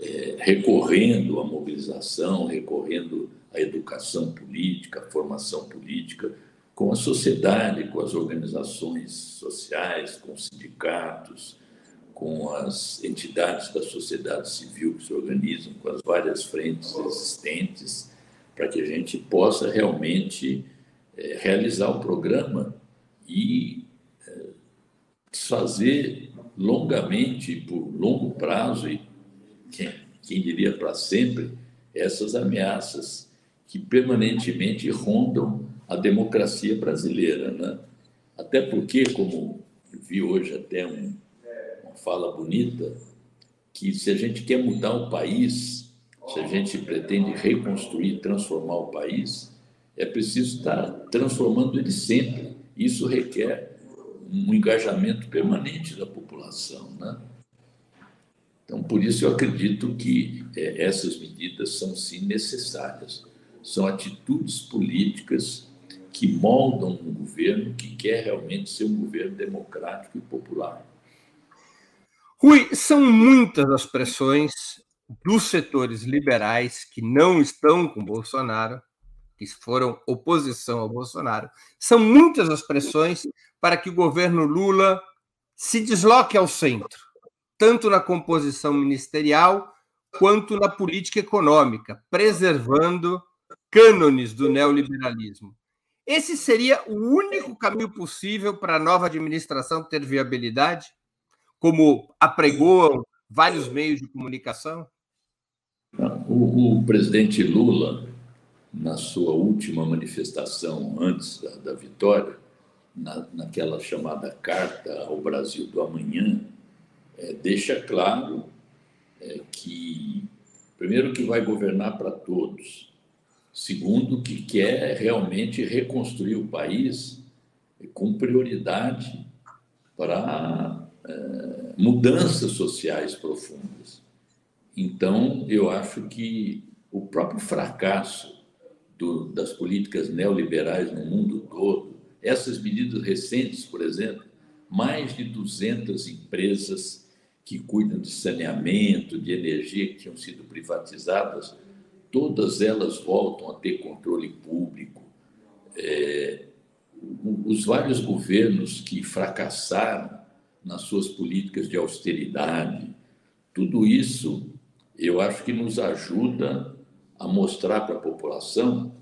é, recorrendo à mobilização, recorrendo à educação política, à formação política, com a sociedade, com as organizações sociais, com os sindicatos, com as entidades da sociedade civil que se organizam, com as várias frentes existentes, para que a gente possa realmente é, realizar o programa e é, desfazer longamente, por longo prazo, e quem, quem diria para sempre, essas ameaças que permanentemente rondam a democracia brasileira. Né? Até porque, como vi hoje até um, uma fala bonita, que se a gente quer mudar o país, se a gente pretende reconstruir, transformar o país, é preciso estar transformando ele sempre. Isso requer um engajamento permanente da população. Né? Então, por isso eu acredito que é, essas medidas são sim necessárias. São atitudes políticas que moldam um governo que quer realmente ser um governo democrático e popular. Rui, são muitas as pressões dos setores liberais que não estão com Bolsonaro, que foram oposição ao Bolsonaro, são muitas as pressões para que o governo Lula se desloque ao centro, tanto na composição ministerial quanto na política econômica, preservando cânones do neoliberalismo. Esse seria o único caminho possível para a nova administração ter viabilidade, como apregoam vários meios de comunicação? O, o presidente Lula, na sua última manifestação antes da, da vitória, na, naquela chamada Carta ao Brasil do Amanhã, é, deixa claro é, que, primeiro, que vai governar para todos, Segundo, que quer realmente reconstruir o país com prioridade para é, mudanças sociais profundas. Então, eu acho que o próprio fracasso do, das políticas neoliberais no mundo todo, essas medidas recentes, por exemplo, mais de 200 empresas que cuidam de saneamento, de energia, que tinham sido privatizadas, todas elas voltam a ter controle público. É, os vários governos que fracassaram nas suas políticas de austeridade, tudo isso eu acho que nos ajuda a mostrar para a população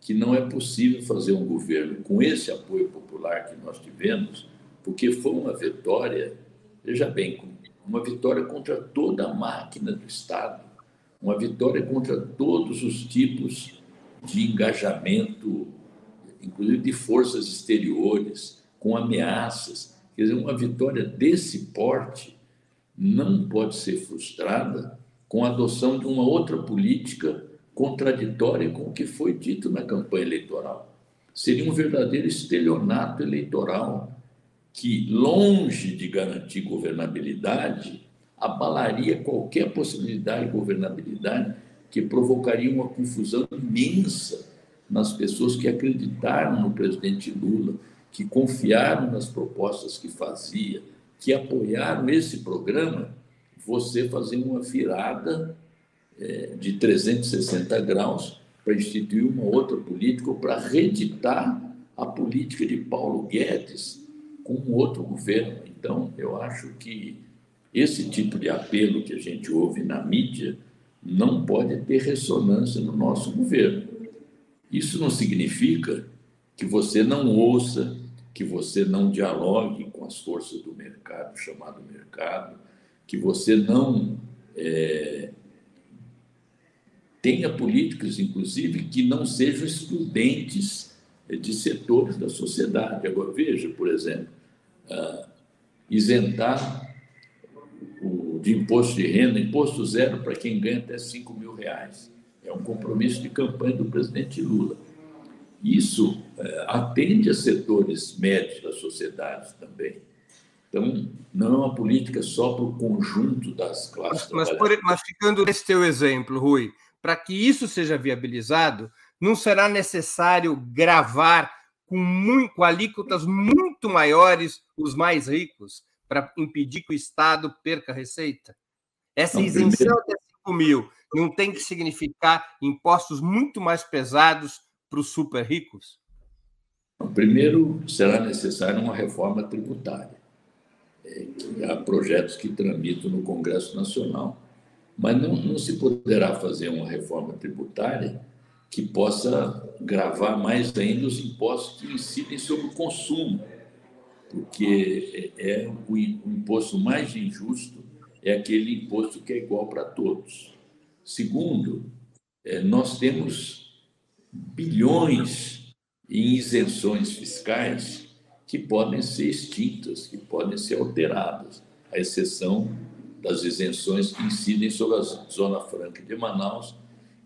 que não é possível fazer um governo com esse apoio popular que nós tivemos, porque foi uma vitória, veja bem, uma vitória contra toda a máquina do Estado uma vitória contra todos os tipos de engajamento, inclusive de forças exteriores, com ameaças. Quer dizer, uma vitória desse porte não pode ser frustrada com a adoção de uma outra política contraditória com o que foi dito na campanha eleitoral. Seria um verdadeiro estelionato eleitoral que, longe de garantir governabilidade, abalaria qualquer possibilidade de governabilidade, que provocaria uma confusão imensa nas pessoas que acreditaram no presidente Lula, que confiaram nas propostas que fazia, que apoiaram esse programa, você fazer uma virada é, de 360 graus para instituir uma outra política ou para reeditar a política de Paulo Guedes com um outro governo. Então, eu acho que esse tipo de apelo que a gente ouve na mídia não pode ter ressonância no nosso governo. Isso não significa que você não ouça, que você não dialogue com as forças do mercado, chamado mercado, que você não é, tenha políticas, inclusive, que não sejam excludentes de setores da sociedade. Agora, veja, por exemplo, uh, isentar o, de imposto de renda, imposto zero para quem ganha até 5 mil reais. É um compromisso de campanha do presidente Lula. Isso uh, atende a setores médios da sociedade também. Então, não é uma política só para o conjunto das classes. Mas, mas, mas ficando nesse teu exemplo, Rui, para que isso seja viabilizado, não será necessário gravar com, muito, com alíquotas muito maiores os mais ricos para impedir que o Estado perca receita? Essa não, isenção primeiro... de 5 mil não tem que significar impostos muito mais pesados para os super ricos? Primeiro, será necessária uma reforma tributária. É, há projetos que tramitam no Congresso Nacional mas não, não se poderá fazer uma reforma tributária que possa gravar mais ainda os impostos que incidem sobre o consumo, porque é, é o, imposto mais injusto é aquele imposto que é igual para todos. Segundo, é, nós temos bilhões em isenções fiscais que podem ser extintas, que podem ser alteradas, à exceção das isenções que incidem sobre a Zona Franca de Manaus,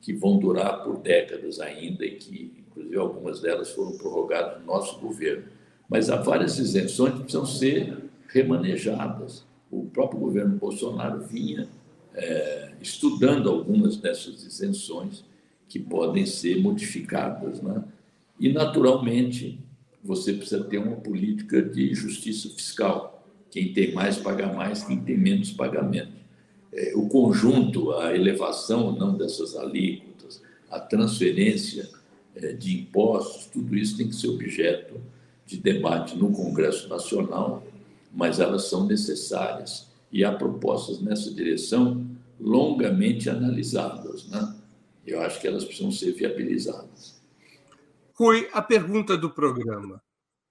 que vão durar por décadas ainda e que, inclusive, algumas delas foram prorrogadas no nosso governo. Mas há várias isenções que precisam ser remanejadas. O próprio governo Bolsonaro vinha é, estudando algumas dessas isenções que podem ser modificadas. Né? E, naturalmente, você precisa ter uma política de justiça fiscal quem tem mais paga mais, quem tem menos paga menos. É, o conjunto, a elevação ou não dessas alíquotas, a transferência é, de impostos, tudo isso tem que ser objeto de debate no Congresso Nacional, mas elas são necessárias e há propostas nessa direção longamente analisadas. Né? Eu acho que elas precisam ser viabilizadas. Rui, a pergunta do programa.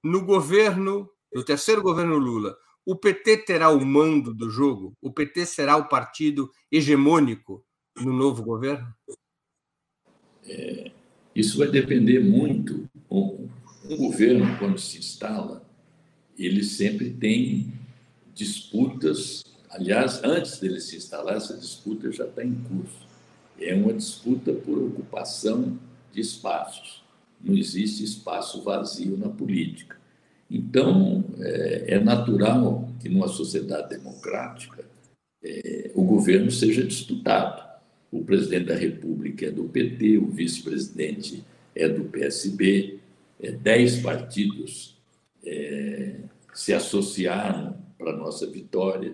No governo, no terceiro governo Lula, o PT terá o mando do jogo? O PT será o partido hegemônico no novo governo? É, isso vai depender muito. Um, um governo, quando se instala, ele sempre tem disputas. Aliás, antes dele se instalar, essa disputa já está em curso. É uma disputa por ocupação de espaços. Não existe espaço vazio na política. Então, é, é natural que numa sociedade democrática é, o governo seja disputado. O presidente da República é do PT, o vice-presidente é do PSB, é, dez partidos é, se associaram para a nossa vitória.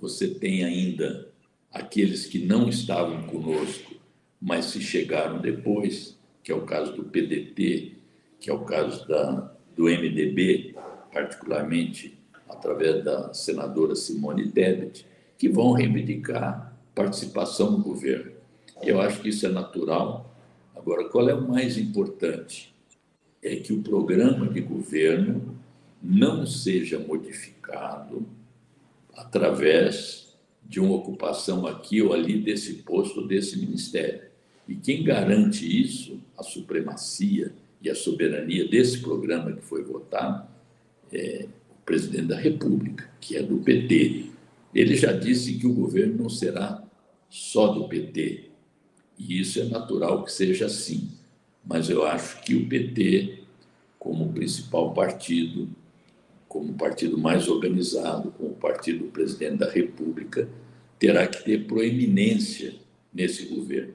Você tem ainda aqueles que não estavam conosco, mas se chegaram depois, que é o caso do PDT, que é o caso da, do MDB, particularmente através da senadora Simone Tebet, que vão reivindicar participação no governo. Eu acho que isso é natural. Agora, qual é o mais importante? É que o programa de governo não seja modificado através de uma ocupação aqui ou ali desse posto, desse ministério. E quem garante isso, a supremacia e a soberania desse programa que foi votado, é o presidente da República, que é do PT. Ele já disse que o governo não será só do PT, e isso é natural que seja assim. Mas eu acho que o PT, como principal partido, como partido mais organizado, como partido do presidente da República, terá que ter proeminência nesse governo.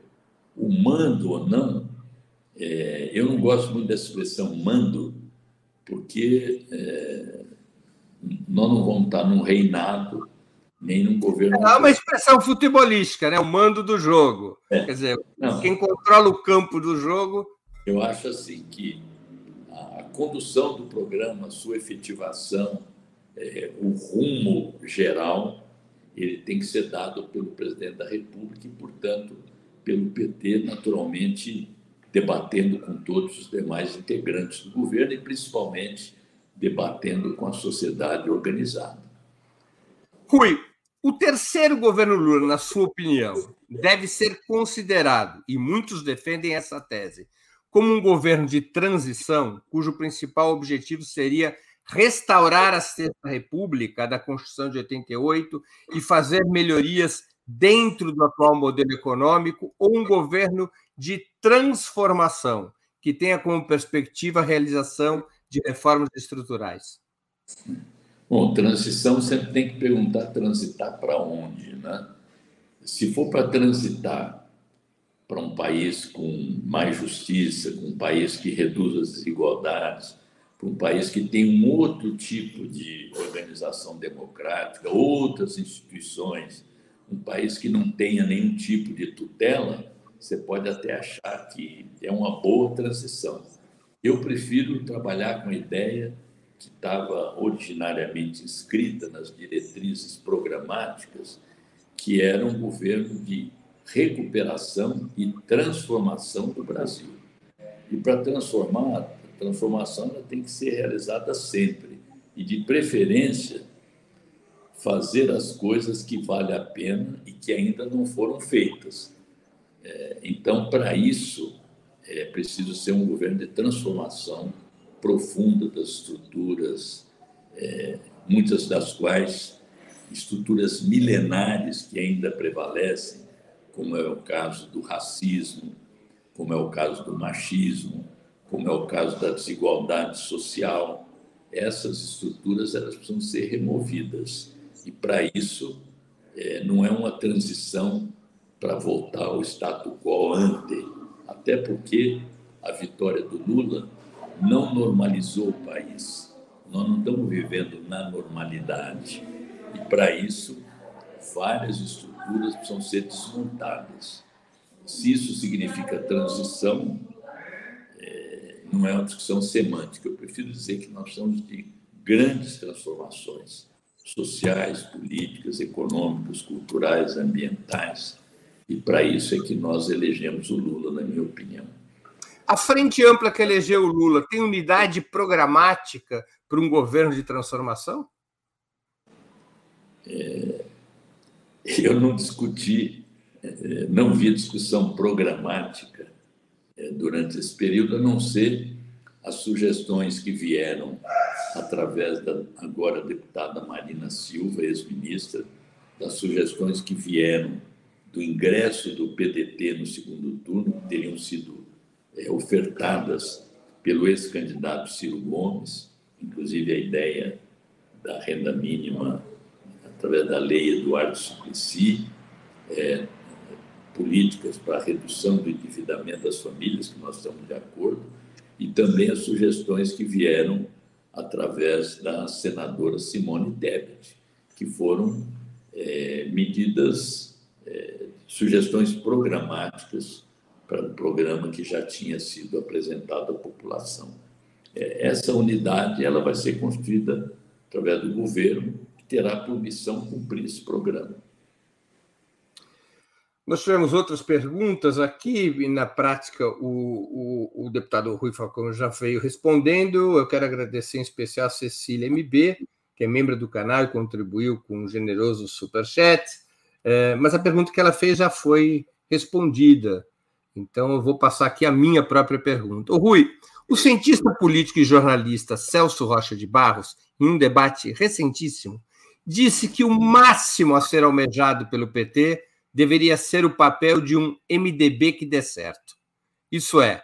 O mando ou não é, eu não gosto muito dessa expressão mando, porque é, nós não vamos estar num reinado, nem num governo. É uma expressão futebolística, né? o mando do jogo. É. Quer dizer, não, quem controla o campo do jogo. Eu acho assim que a condução do programa, a sua efetivação, é, o rumo geral, ele tem que ser dado pelo presidente da República e, portanto, pelo PT, naturalmente debatendo com todos os demais integrantes do governo e, principalmente, debatendo com a sociedade organizada. Rui, o terceiro governo Lula, na sua opinião, deve ser considerado, e muitos defendem essa tese, como um governo de transição, cujo principal objetivo seria restaurar a Sexta República da Constituição de 88 e fazer melhorias dentro do atual modelo econômico, ou um governo de transformação, que tenha como perspectiva a realização de reformas estruturais? Bom, transição sempre tem que perguntar transitar para onde, né? Se for para transitar para um país com mais justiça, com um país que reduz as desigualdades, para um país que tem um outro tipo de organização democrática, outras instituições, um país que não tenha nenhum tipo de tutela, você pode até achar que é uma boa transição. Eu prefiro trabalhar com a ideia que estava originariamente inscrita nas diretrizes programáticas, que era um governo de recuperação e transformação do Brasil. E para transformar, a transformação tem que ser realizada sempre e, de preferência, fazer as coisas que vale a pena e que ainda não foram feitas. É, então, para isso, é preciso ser um governo de transformação profunda das estruturas, é, muitas das quais estruturas milenares que ainda prevalecem, como é o caso do racismo, como é o caso do machismo, como é o caso da desigualdade social. Essas estruturas elas precisam ser removidas e para isso é, não é uma transição para voltar ao status quo ante, até porque a vitória do Lula não normalizou o país. Nós não estamos vivendo na normalidade. E para isso, várias estruturas precisam ser desmontadas. Se isso significa transição, é, não é uma discussão semântica. Eu prefiro dizer que nós precisamos de grandes transformações sociais, políticas, econômicas, culturais, ambientais. E para isso é que nós elegemos o Lula, na minha opinião. A frente ampla que elegeu o Lula tem unidade programática para um governo de transformação? É, eu não discuti, é, não vi discussão programática é, durante esse período, a não ser as sugestões que vieram através da agora deputada Marina Silva, ex-ministra, das sugestões que vieram do ingresso do PDT no segundo turno, que teriam sido é, ofertadas pelo ex-candidato Ciro Gomes, inclusive a ideia da renda mínima através da lei Eduardo Suplicy, é, políticas para a redução do endividamento das famílias, que nós estamos de acordo, e também as sugestões que vieram através da senadora Simone Tebet, que foram é, medidas, é, sugestões programáticas para um programa que já tinha sido apresentado à população. É, essa unidade ela vai ser construída através do governo, que terá por missão cumprir esse programa. Nós tivemos outras perguntas aqui, e na prática o, o, o, deputado Rui Falcão já veio respondendo. Eu quero agradecer em especial a Cecília MB, que é membro do canal e contribuiu com um generoso superchat. É, mas a pergunta que ela fez já foi respondida. Então eu vou passar aqui a minha própria pergunta. Ô, Rui, o cientista político e jornalista Celso Rocha de Barros, em um debate recentíssimo, disse que o máximo a ser almejado pelo PT deveria ser o papel de um MDB que dê certo. Isso é,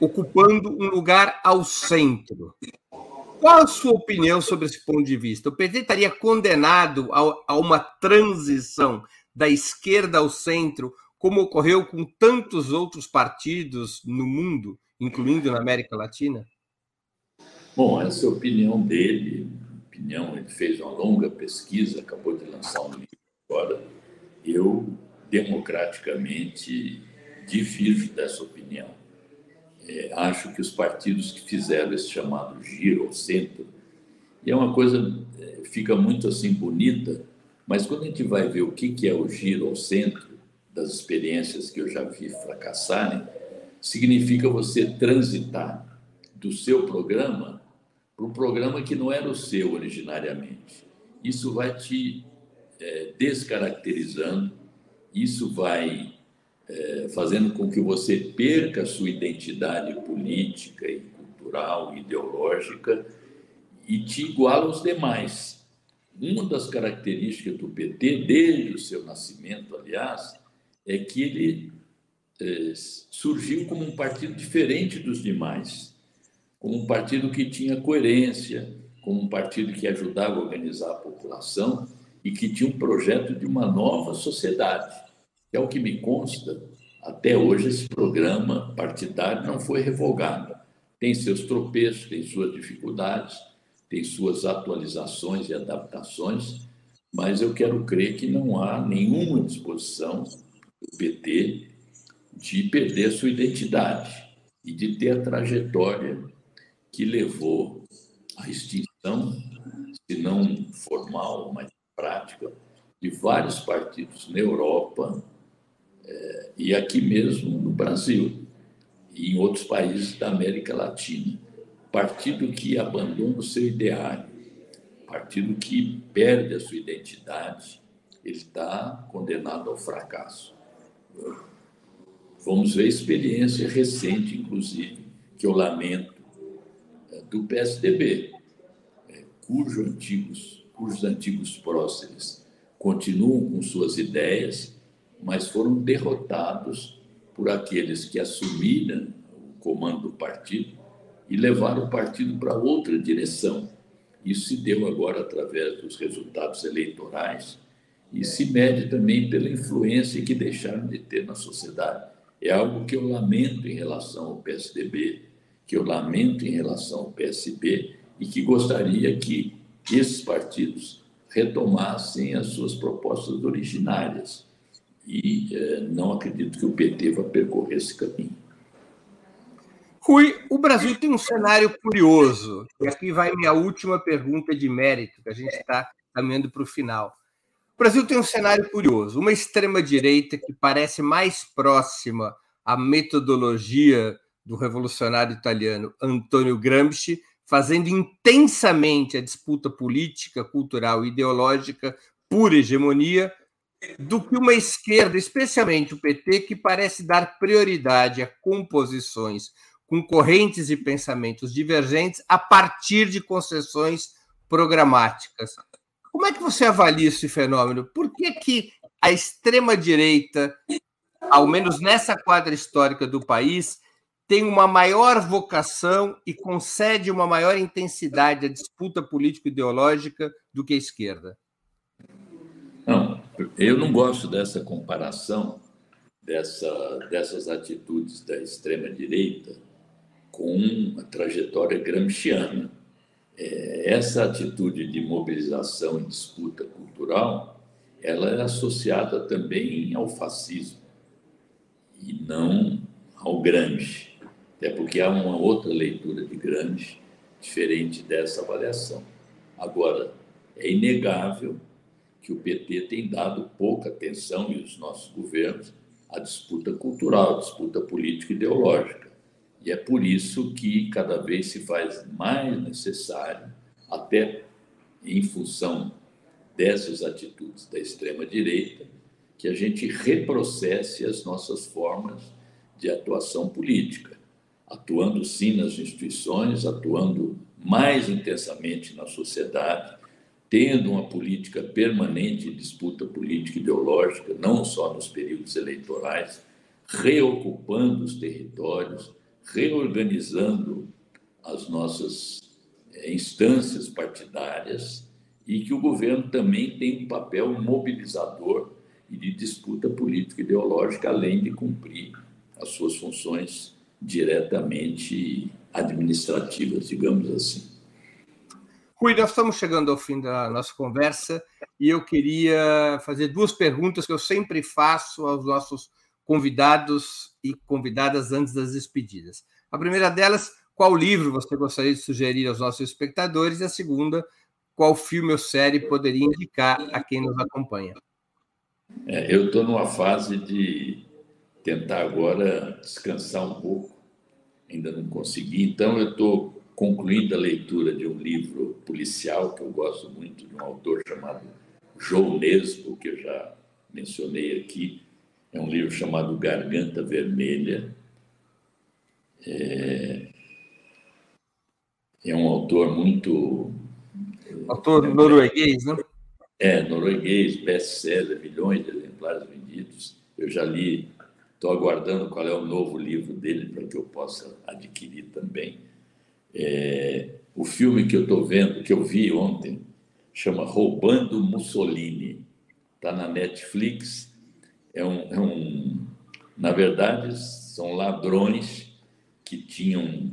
ocupando um lugar ao centro. Qual a sua opinião sobre esse ponto de vista? O PT estaria condenado a, uma transição da esquerda ao centro, como ocorreu com tantos outros partidos no mundo, incluindo na América Latina? Bom, essa é a opinião dele. Opinião, ele fez uma longa pesquisa, acabou de lançar um livro agora eu democraticamente divirjo dessa opinião. É, acho que os partidos que fizeram esse chamado giro ao centro, e é uma coisa, é, fica muito assim bonita, mas quando a gente vai ver o que, que é o giro ao centro, das experiências que eu já vi fracassarem, significa você transitar do seu programa para um programa que não era o seu originariamente. Isso vai te é, descaracterizando, isso vai é, fazendo com que você perca a sua identidade política e cultural, ideológica, e te iguala aos demais. Uma das características do PT, desde o seu nascimento, aliás, é que ele é, surgiu como um partido diferente dos demais, como um partido que tinha coerência, como um partido que ajudava a organizar a população e que tinha um projeto de uma nova sociedade. É o que me consta, até hoje esse programa partidário não foi revogado. Tem seus tropeços, tem suas dificuldades, tem suas atualizações e adaptações, mas eu quero crer que não há nenhuma disposição do PT de perder sua identidade e de ter a trajetória que levou à extinção, se não formal, mas prática, de vários partidos na Europa e aqui mesmo no Brasil e em outros países da América Latina partido que abandona o seu ideário, partido que perde a sua identidade, ele está condenado ao fracasso. Vamos ver a experiência recente, inclusive, que eu lamento, é, do PSDB, é, cujos antigos, cujos antigos próceres continuam com suas ideias, mas foram derrotados por aqueles que assumiram o comando do partido e levar o partido para outra direção. Isso se deu agora através dos resultados eleitorais e se mede também pela influência que deixaram de ter na sociedade. É algo que eu lamento em relação ao PSDB, que eu lamento em relação ao PSB e que gostaria que esses partidos retomassem as suas propostas originárias. E eh, não acredito que o PT vá percorrer esse caminho. Rui, o Brasil tem um cenário curioso. E aqui vai minha última pergunta de mérito, que a gente está caminhando para o final. O Brasil tem um cenário curioso. Uma extrema-direita que parece mais próxima à metodologia do revolucionário italiano Antonio Gramsci, fazendo intensamente a disputa política, cultural e ideológica por hegemonia, do que uma esquerda, especialmente o PT, que parece dar prioridade a composições com correntes e pensamentos divergentes a partir de concessões programáticas. Como é que você avalia esse fenômeno? Por que, que a extrema-direita, ao menos nessa quadra histórica do país, tem uma maior vocação e concede uma maior intensidade à disputa político-ideológica do que a esquerda? Eu não gosto dessa comparação dessa, dessas atitudes da extrema-direita com a trajetória gramsciana. É, essa atitude de mobilização e disputa cultural, ela é associada também ao fascismo e não ao Gramsci, até porque há uma outra leitura de Gramsci diferente dessa avaliação. Agora, é inegável que o PT tem dado pouca atenção e os nossos governos à disputa cultural, à disputa política ideológica. E é por isso que cada vez se faz mais necessário, até em função dessas atitudes da extrema-direita, que a gente reprocesse as nossas formas de atuação política, atuando sim nas instituições, atuando mais intensamente na sociedade, tendo uma política permanente de disputa política e ideológica, não só nos períodos eleitorais, reocupando os territórios, reorganizando as nossas eh, instâncias partidárias e que o governo também tem um papel mobilizador e de disputa política ideológica, além de cumprir as suas funções diretamente administrativas, digamos assim. Rui, nós estamos chegando ao fim da nossa conversa e eu queria fazer duas perguntas que eu sempre faço aos nossos convidados e convidadas antes das despedidas. A primeira delas, qual livro você gostaria de sugerir aos nossos espectadores? E a segunda, qual filme ou série poderia indicar a quem nos acompanha? É, eu estou numa fase de tentar agora descansar um pouco. Ainda não consegui, então eu estou concluindo a leitura de um livro policial que eu gosto muito, de um autor chamado João Nesbo, que eu já mencionei aqui. É um livro chamado Garganta Vermelha. É, é um autor muito. Autor é, norueguês, né? É, norueguês, best-seller, milhões de exemplares vendidos. Eu já li, estou aguardando qual é o novo livro dele para que eu possa adquirir também. É, o filme que eu estou vendo, que eu vi ontem, chama Roubando Mussolini. Está na Netflix. É um, é um, na verdade, são ladrões que tinham.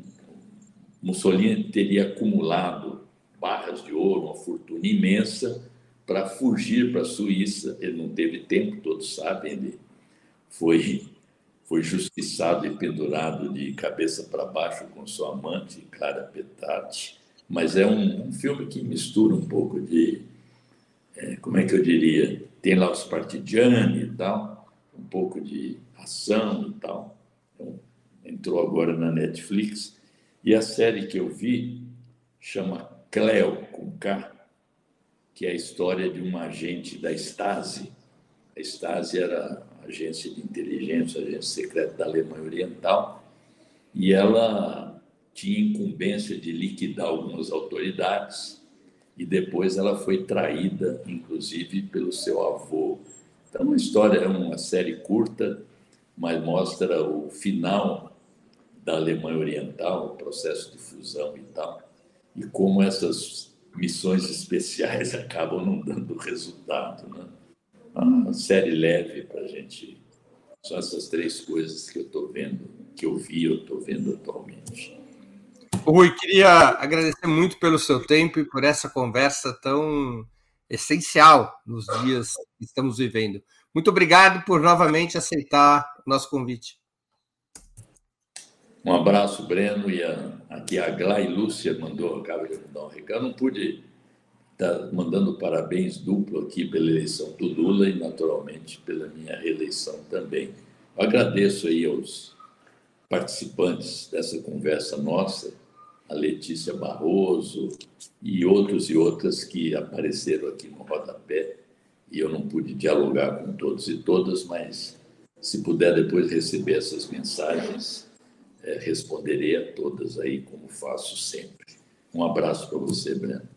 Mussolini teria acumulado barras de ouro, uma fortuna imensa, para fugir para a Suíça. Ele não teve tempo, todos sabem, ele foi, foi justiçado e pendurado de cabeça para baixo com sua amante, Clara Petati. Mas é um, um filme que mistura um pouco de, é, como é que eu diria, tem lá os partigiani e tal, um pouco de ação e tal. Então, entrou agora na Netflix. E a série que eu vi chama Cleo, com K, que é a história de uma agente da Stasi. A Stasi era agência de inteligência, agência secreta da Alemanha Oriental, e ela tinha incumbência de liquidar algumas autoridades, e depois ela foi traída, inclusive, pelo seu avô. Então, a história é uma série curta, mas mostra o final da Alemanha Oriental, o processo de fusão e tal, e como essas missões especiais acabam não dando resultado. Né? Uma série leve para a gente. São essas três coisas que eu estou vendo, que eu vi, eu estou vendo atualmente. Rui, queria agradecer muito pelo seu tempo e por essa conversa tão essencial nos dias que estamos vivendo. Muito obrigado por novamente aceitar o nosso convite. Um abraço, Breno, e a, aqui a Glai Lúcia mandou, acaba de mandar um recado. Não pude estar tá mandando parabéns duplo aqui pela eleição do Lula e, naturalmente, pela minha reeleição também. Agradeço aí aos participantes dessa conversa nossa, a Letícia Barroso e outros e outras que apareceram aqui no rodapé. E eu não pude dialogar com todos e todas, mas se puder depois receber essas mensagens, é, responderei a todas aí, como faço sempre. Um abraço para você, Breno.